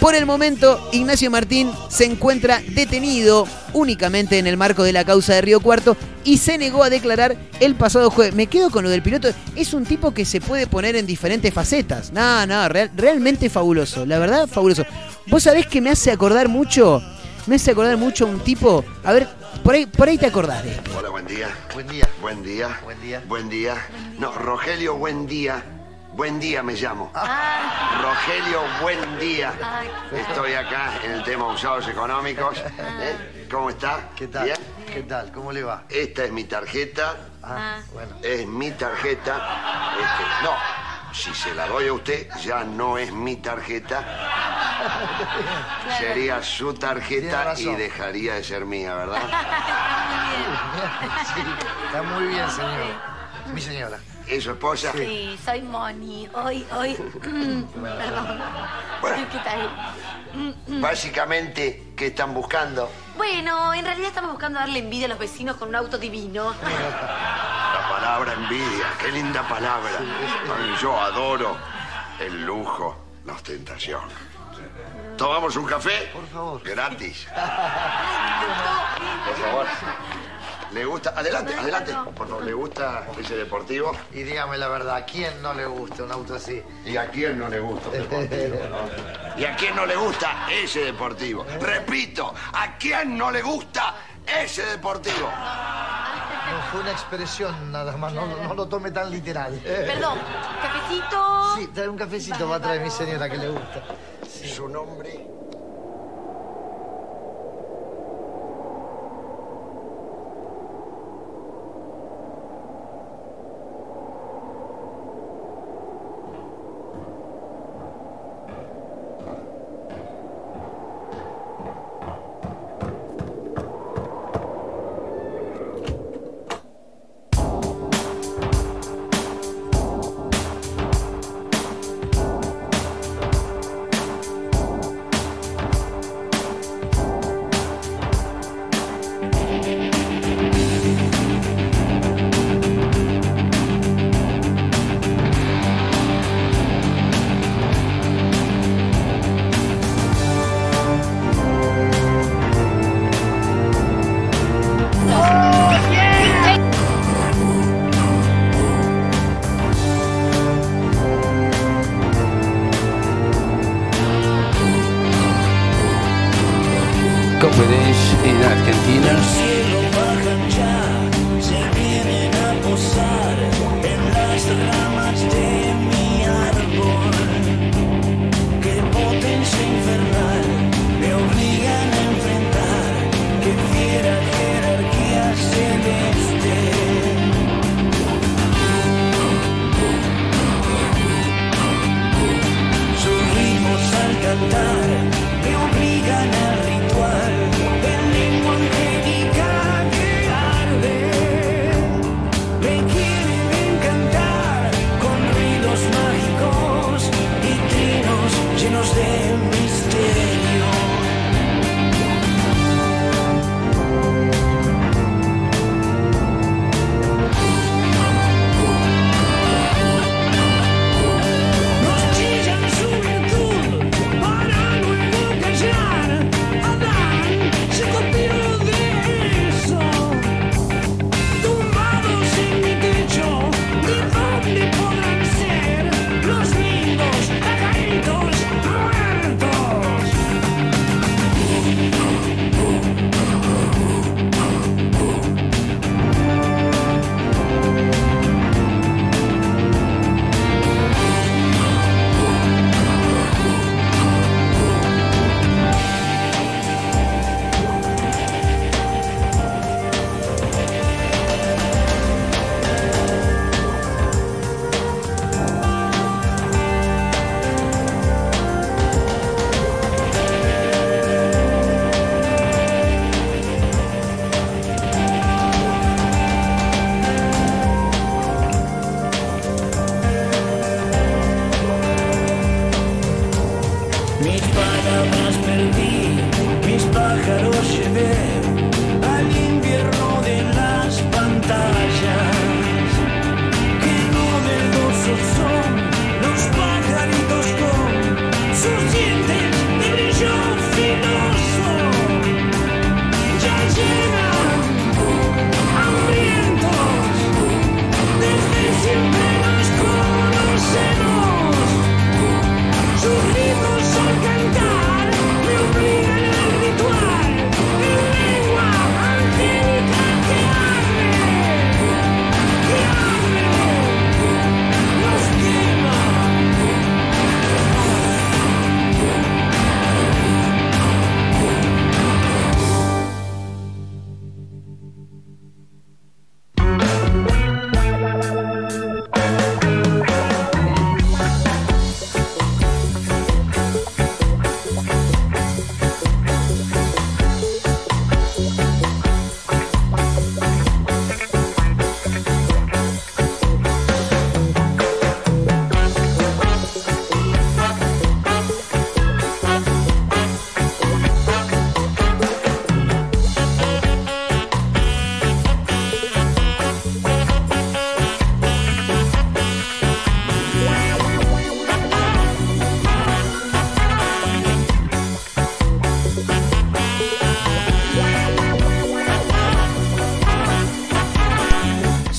Por el momento, Ignacio Martín se encuentra detenido únicamente en el marco de la causa de Río Cuarto y se negó a declarar el pasado jueves. Me quedo con lo del piloto. Es un tipo que se puede poner en diferentes facetas. No, no, real- realmente fabuloso. La verdad, fabuloso. Vos sabés que me hace acordar mucho. Me hace acordar mucho a un tipo. A ver, por ahí, por ahí te acordás de esto. Hola, buen día. Buen día. Buen día. Buen día. Buen día. No, Rogelio, buen día. Buen día me llamo. Ah. Rogelio, buen día. Estoy acá en el tema usados económicos. ¿Eh? ¿Cómo está? ¿Qué tal? ¿Bien? ¿Qué tal? ¿Cómo le va? Esta es mi tarjeta. Ah, bueno. Es mi tarjeta. Este, no, si se la doy a usted, ya no es mi tarjeta. Sería su tarjeta y dejaría de ser mía, ¿verdad? Sí, está muy bien, señor. Mi señora. ¿Es su esposa? Sí, soy Moni. Hoy, hoy. Perdón. Bueno. ¿Qué tal? Básicamente, ¿qué están buscando? Bueno, en realidad estamos buscando darle envidia a los vecinos con un auto divino. La palabra envidia, qué linda palabra. Ay, yo adoro el lujo, la ostentación. ¿Tomamos un café? Por favor. Gratis. Por favor. ¿Le gusta? Adelante, adelante. Por favor, ¿le gusta ese deportivo? Y dígame la verdad, ¿a quién no le gusta un auto así? ¿Y a quién no le gusta un deportivo? no? ¿Y a quién no le gusta ese deportivo? Repito, ¿a quién no le gusta ese deportivo? No, fue una expresión nada más, no, no lo tome tan literal. Perdón, cafecito. Sí, trae un cafecito, va a traer mi señora que le gusta. Su nombre.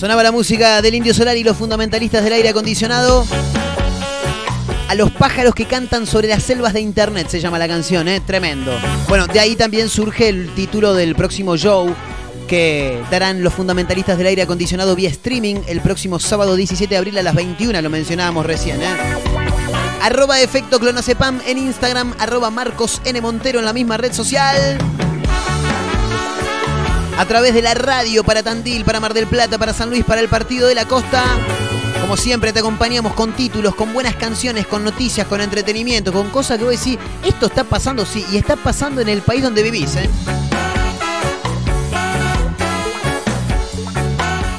Sonaba la música del Indio Solar y los fundamentalistas del aire acondicionado. A los pájaros que cantan sobre las selvas de internet se llama la canción, ¿eh? Tremendo. Bueno, de ahí también surge el título del próximo show que darán los fundamentalistas del aire acondicionado vía streaming el próximo sábado 17 de abril a las 21, lo mencionábamos recién, ¿eh? Arroba efecto clonacepam en Instagram, arroba Marcos N. Montero en la misma red social. A través de la radio para Tandil, para Mar del Plata, para San Luis, para el Partido de la Costa. Como siempre te acompañamos con títulos, con buenas canciones, con noticias, con entretenimiento, con cosas que vos decís, esto está pasando, sí, y está pasando en el país donde vivís, ¿eh?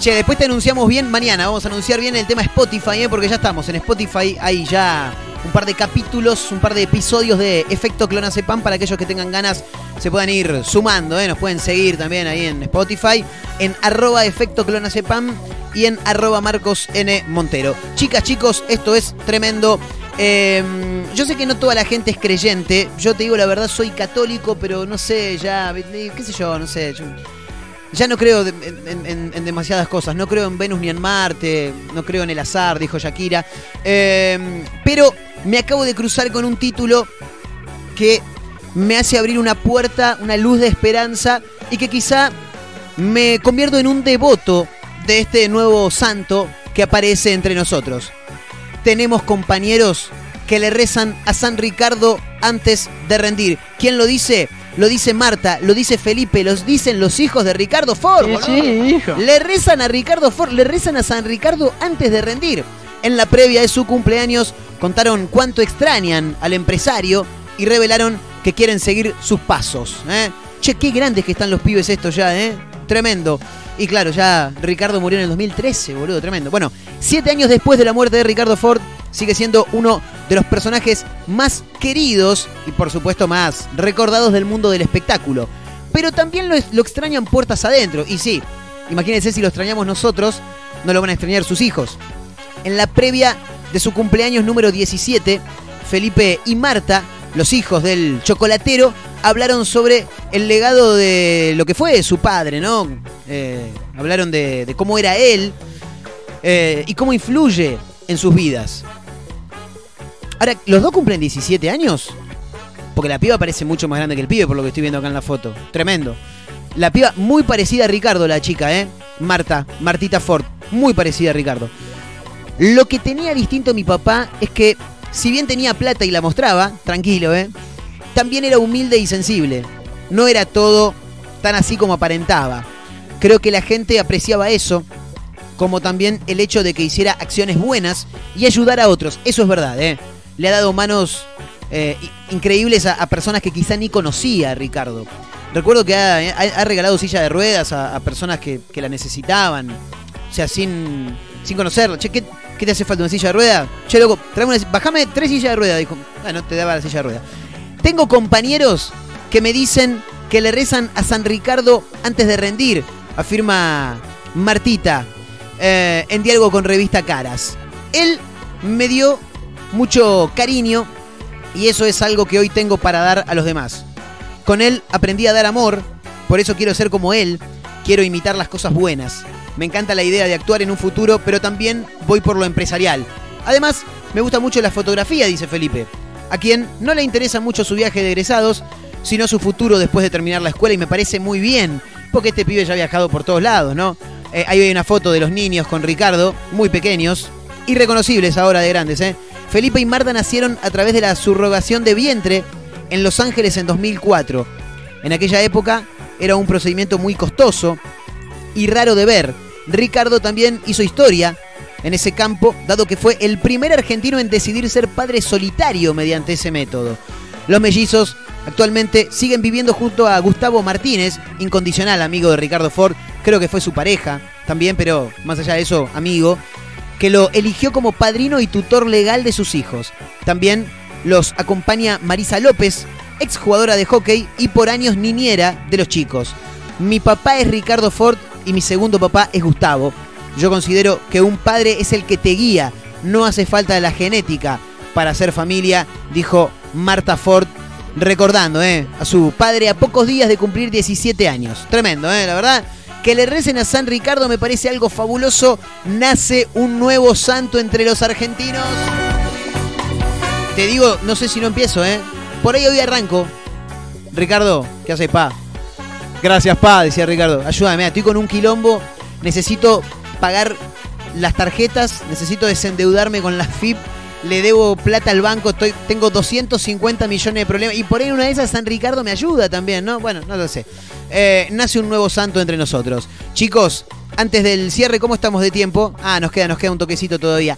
Che, después te anunciamos bien mañana, vamos a anunciar bien el tema Spotify, ¿eh? porque ya estamos en Spotify, hay ya un par de capítulos, un par de episodios de Efecto Clonacepam para aquellos que tengan ganas se puedan ir sumando, ¿eh? nos pueden seguir también ahí en Spotify, en arroba Efecto Clonacepam y en arroba Marcos N. Montero. Chicas, chicos, esto es tremendo. Eh, yo sé que no toda la gente es creyente, yo te digo la verdad, soy católico, pero no sé, ya, qué sé yo, no sé. ya no creo en, demasiadas cosas. No creo en Venus ni en Marte. No creo en el azar, dijo Shakira. Eh, pero me acabo de cruzar con un título que me hace abrir una puerta, una luz de esperanza y que quizá me convierto en un devoto de este nuevo santo que aparece entre nosotros. Tenemos compañeros que le rezan a San Ricardo antes de rendir. ¿Quién lo dice? Lo dice Marta, lo dice Felipe, los dicen los hijos de Ricardo Ford. Sí, sí, hijo. Le rezan a Ricardo Ford, le rezan a San Ricardo antes de rendir. En la previa de su cumpleaños contaron cuánto extrañan al empresario y revelaron que quieren seguir sus pasos. ¿eh? Che, qué grandes que están los pibes estos ya, ¿eh? Tremendo. Y claro, ya Ricardo murió en el 2013, boludo, tremendo. Bueno, siete años después de la muerte de Ricardo Ford, sigue siendo uno de los personajes más queridos y por supuesto más recordados del mundo del espectáculo. Pero también lo, lo extrañan puertas adentro. Y sí, imagínense si lo extrañamos nosotros, no lo van a extrañar sus hijos. En la previa de su cumpleaños número 17, Felipe y Marta, los hijos del chocolatero, hablaron sobre el legado de lo que fue su padre, ¿no? Eh, hablaron de, cómo era él eh, y cómo influye en sus vidas. Ahora, ¿los dos cumplen 17 años? Porque la piba parece mucho más grande que el pibe, por lo que estoy viendo acá en la foto. Tremendo. La piba muy parecida a Ricardo, la chica, ¿eh? Marta, Martita Ford. Muy parecida a Ricardo. Lo que tenía distinto mi papá es que, si bien tenía plata y la mostraba, tranquilo, ¿eh? También era humilde y sensible. No era todo tan así como aparentaba. Creo que la gente apreciaba eso, como también el hecho de que hiciera acciones buenas y ayudar a otros. Eso es verdad, ¿eh? Le ha dado manos eh, increíbles a, personas que quizá ni conocía Ricardo. Recuerdo que ha, regalado silla de ruedas a, personas que, la necesitaban. O sea, sin, sin conocerla. Che, ¿qué, qué te hace falta? ¿Una silla de ruedas? Che, tráeme una, tres sillas de ruedas. Dijo, bueno, te daba la silla de ruedas. Tengo compañeros que me dicen que le rezan a San Ricardo antes de rendir, afirma Martita eh, en diálogo con revista Caras. Él me dio mucho cariño y eso es algo que hoy tengo para dar a los demás. Con él aprendí a dar amor, por eso quiero ser como él, quiero imitar las cosas buenas. Me encanta la idea de actuar en un futuro, pero también voy por lo empresarial. Además, me gusta mucho la fotografía, dice Felipe, a quien no le interesa mucho su viaje de egresados, sino su futuro después de terminar la escuela y me parece muy bien, porque este pibe ya ha viajado por todos lados, ¿no? Eh, ahí hay una foto de los niños con Ricardo, muy pequeños, irreconocibles ahora de grandes, ¿eh? Felipe y Marta nacieron a través de la subrogación de vientre en Los Ángeles en 2004. En aquella época era un procedimiento muy costoso y raro de ver. Ricardo también hizo historia en ese campo, dado que fue el primer argentino en decidir ser padre solitario mediante ese método. Los mellizos actualmente siguen viviendo junto a Gustavo Martínez, incondicional amigo de Ricardo Ford, creo que fue su pareja también, pero más allá de eso, amigo, que lo eligió como padrino y tutor legal de sus hijos. También los acompaña Marisa López, exjugadora de hockey y por años niñera de los chicos. Mi papá es Ricardo Ford y mi segundo papá es Gustavo. Yo considero que un padre es el que te guía, no hace falta la genética para ser familia, dijo Marta Ford, recordando eh, a su padre a pocos días de cumplir 17 años. Tremendo, eh, la verdad. Que le recen a San Ricardo me parece algo fabuloso. Nace un nuevo santo entre los argentinos. Te digo, no sé si no empiezo, ¿eh? Por ahí hoy arranco. Ricardo, ¿qué haces, pa? Gracias, pa, decía Ricardo. Ayúdame, estoy con un quilombo. Necesito pagar las tarjetas, necesito desendeudarme con las FIP. Le debo plata al banco, tengo 250 millones de problemas. Y por ahí una de esas San Ricardo me ayuda también, ¿no? Bueno, no lo sé. Eh, nace un nuevo santo entre nosotros. Chicos, antes del cierre, ¿cómo estamos de tiempo? Ah, nos queda, nos queda un toquecito todavía.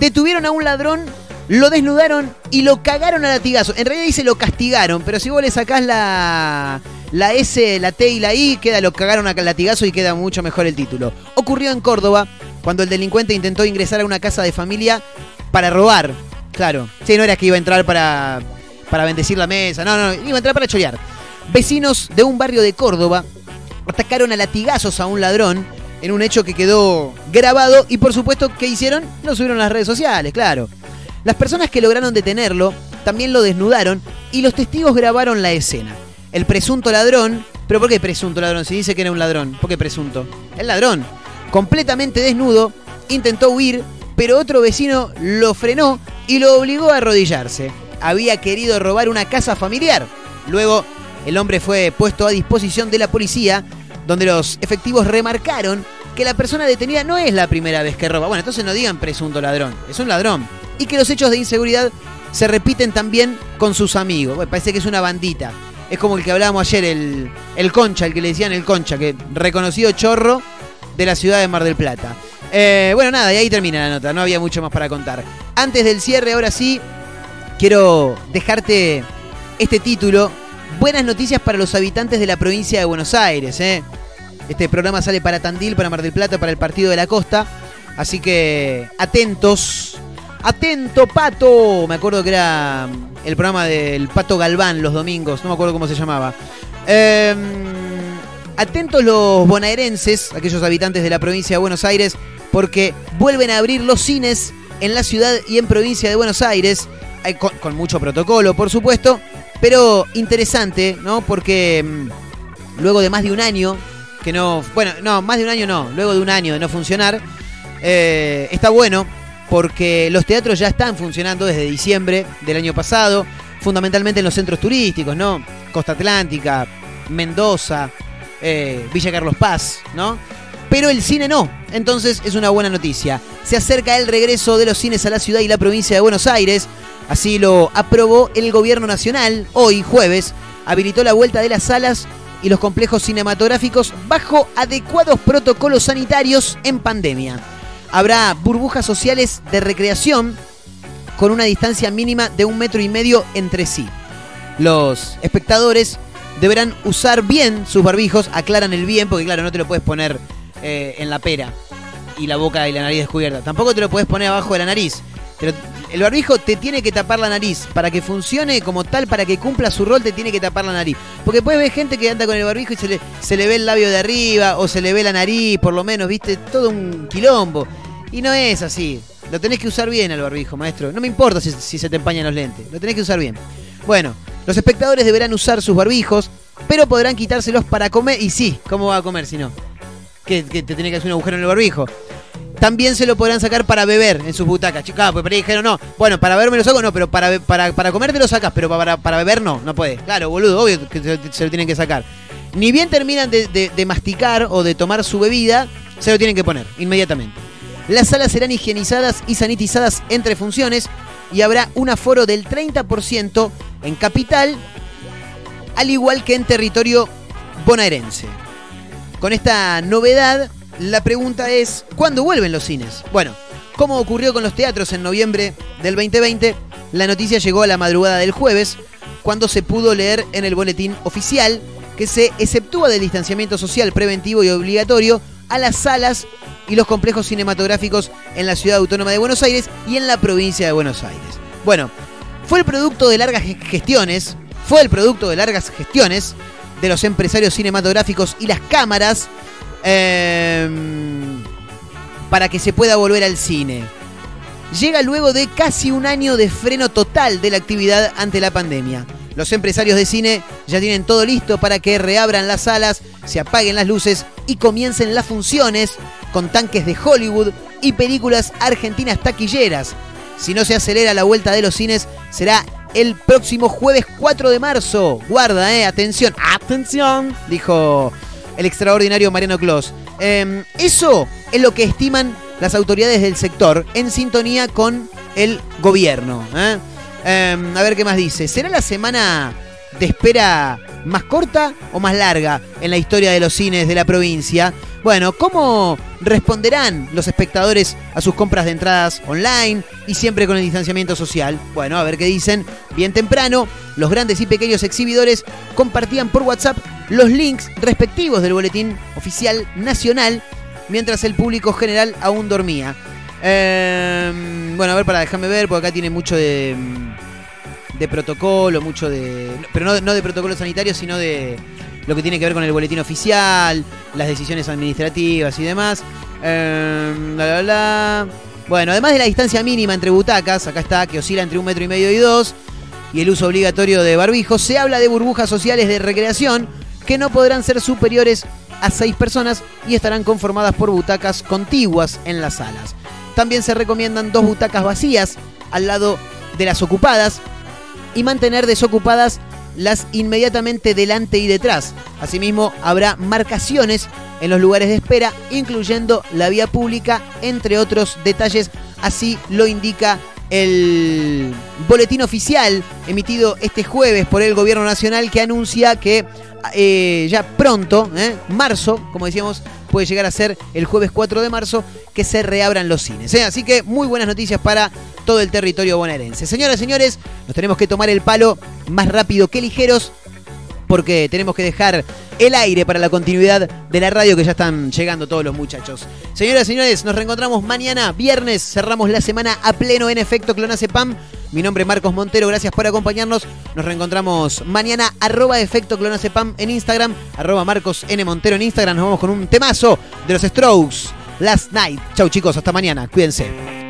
Detuvieron a un ladrón, lo desnudaron y lo cagaron a latigazo. En realidad dice lo castigaron, pero si vos le sacás la, la S, la T y la I, queda lo cagaron a latigazo y queda mucho mejor el título. Ocurrió en Córdoba cuando el delincuente intentó ingresar a una casa de familia para robar. Claro, sí, no era que iba a entrar para, para bendecir la mesa, no, no, iba a entrar para chorear. Vecinos de un barrio de Córdoba atacaron a latigazos a un ladrón en un hecho que quedó grabado y por supuesto, ¿qué hicieron? Lo subieron a las redes sociales, claro. Las personas que lograron detenerlo también lo desnudaron y los testigos grabaron la escena. El presunto ladrón, pero ¿por qué presunto ladrón? Si dice que era un ladrón, ¿por qué presunto? El ladrón, completamente desnudo, intentó huir, pero otro vecino lo frenó y lo obligó a arrodillarse. había querido robar una casa familiar. Luego, el hombre fue puesto a disposición de la policía, donde los efectivos remarcaron que la persona detenida no es la primera vez que roba. Bueno, entonces no digan presunto ladrón, es un ladrón. Y que los hechos de inseguridad se repiten también con sus amigos. Parece que es una bandita. Es como el que hablábamos ayer, el, el Concha, el que le decían el Concha, que reconocido chorro de la ciudad de Mar del Plata. Eh, bueno, nada, y ahí termina la nota, no había mucho más para contar. Antes del cierre, ahora sí, quiero dejarte este título. Buenas noticias para los habitantes de la provincia de Buenos Aires. ¿eh? Este programa sale para Tandil, para Mar del Plata, para el Partido de la Costa. Así que atentos. Atento, Pato. Me acuerdo que era el programa del Pato Galván los domingos. No me acuerdo cómo se llamaba. Eh, atentos los bonaerenses, aquellos habitantes de la provincia de Buenos Aires, porque vuelven a abrir los cines en la ciudad y en provincia de Buenos Aires, eh, con, mucho protocolo, por supuesto, pero interesante, ¿no? Porque mm, luego de más de un año que no, bueno, no, más de un año no, luego de un año de no funcionar, eh, está bueno porque los teatros ya están funcionando desde diciembre del año pasado, fundamentalmente en los centros turísticos, ¿no? Costa Atlántica, Mendoza, eh, Villa Carlos Paz, ¿no? Pero el cine no, entonces es una buena noticia. Se acerca el regreso de los cines a la ciudad y la provincia de Buenos Aires, así lo aprobó el gobierno nacional hoy, jueves, habilitó la vuelta de las salas y los complejos cinematográficos bajo adecuados protocolos sanitarios en pandemia. Habrá burbujas sociales de recreación con una distancia mínima de un metro y medio entre sí. Los espectadores deberán usar bien sus barbijos, aclaran el bien, porque claro, no te lo puedes poner eh, en la pera y la boca y la nariz descubierta. Tampoco te lo puedes poner abajo de la nariz. Te lo- el barbijo te tiene que tapar la nariz. Para que funcione como tal, para que cumpla su rol, te tiene que tapar la nariz. Porque puedes ver gente que anda con el barbijo y se le, se le ve el labio de arriba o se le ve la nariz, por lo menos, viste, todo un quilombo. Y no es así. Lo tenés que usar bien al barbijo, maestro. No me importa si, se te empañan los lentes. Lo tenés que usar bien. Bueno, los espectadores deberán usar sus barbijos, pero podrán quitárselos para comer. Y sí, ¿cómo va a comer si no? Que, te tiene que hacer un agujero en el barbijo. También se lo podrán sacar para beber en sus butacas. Chicas, pues por ahí dijeron, no, bueno, para beber me lo saco, no, pero para, para, para comer te lo sacas, pero para, para beber no, no puede. Claro, boludo, obvio que se, lo tienen que sacar. Ni bien terminan de- de masticar o de tomar su bebida, se lo tienen que poner inmediatamente. Las salas serán higienizadas y sanitizadas entre funciones y habrá un aforo del 30% en capital, al igual que en territorio bonaerense. Con esta novedad, la pregunta es, ¿cuándo vuelven los cines? Bueno, como ocurrió con los teatros en noviembre del 2020, la noticia llegó a la madrugada del jueves, cuando se pudo leer en el boletín oficial que se exceptúa del distanciamiento social preventivo y obligatorio a las salas y los complejos cinematográficos en la ciudad autónoma de Buenos Aires y en la provincia de Buenos Aires. Bueno, fue el producto de largas ge- gestiones, fue el producto de largas gestiones de los empresarios cinematográficos y las cámaras eh, para que se pueda volver al cine. Llega luego de casi un año de freno total de la actividad ante la pandemia. Los empresarios de cine ya tienen todo listo para que reabran las salas, se apaguen las luces y comiencen las funciones con tanques de Hollywood y películas argentinas taquilleras. Si no se acelera la vuelta de los cines, será el próximo jueves 4 de marzo. Guarda, eh, atención, atención, dijo el extraordinario Mariano Clos. Eh, eso es lo que estiman las autoridades del sector en sintonía con el gobierno. ¿eh? Eh, a ver qué más dice. ¿Será la semana de espera más corta o más larga en la historia de los cines de la provincia? Bueno, ¿cómo responderán los espectadores a sus compras de entradas online y siempre con el distanciamiento social? Bueno, a ver qué dicen. Bien temprano, los grandes y pequeños exhibidores compartían por WhatsApp los links respectivos del boletín oficial nacional mientras el público general aún dormía. Eh, bueno, a ver, para dejarme ver, porque acá tiene mucho de, de protocolo, mucho de... Pero no, no de protocolo sanitario, sino de lo que tiene que ver con el boletín oficial, las decisiones administrativas y demás. Eh, bla, bla, bla. Bueno, además de la distancia mínima entre butacas, acá está, que oscila entre un metro y medio y dos, y el uso obligatorio de barbijos, se habla de burbujas sociales de recreación que no podrán ser superiores a seis personas y estarán conformadas por butacas contiguas en las salas. También se recomiendan dos butacas vacías al lado de las ocupadas y mantener desocupadas las inmediatamente delante y detrás. Asimismo, habrá marcaciones en los lugares de espera, incluyendo la vía pública, entre otros detalles. Así lo indica el boletín oficial emitido este jueves por el Gobierno Nacional que anuncia que eh, ya pronto, eh, marzo, como decíamos, puede llegar a ser el jueves 4 de marzo, que se reabran los cines. ¿eh? Así que muy buenas noticias para todo el territorio bonaerense. Señoras y señores, nos tenemos que tomar el palo más rápido que ligeros porque tenemos que dejar el aire para la continuidad de la radio que ya están llegando todos los muchachos. Señoras y señores, nos reencontramos mañana, viernes, cerramos la semana a pleno en efecto Clonacepam. Mi nombre es Marcos Montero, gracias por acompañarnos. Nos reencontramos mañana, arroba efecto Clonacepam en Instagram, arroba Marcos N. Montero en Instagram. Nos vamos con un temazo de los Strokes, Last Night. Chau chicos, hasta mañana, cuídense.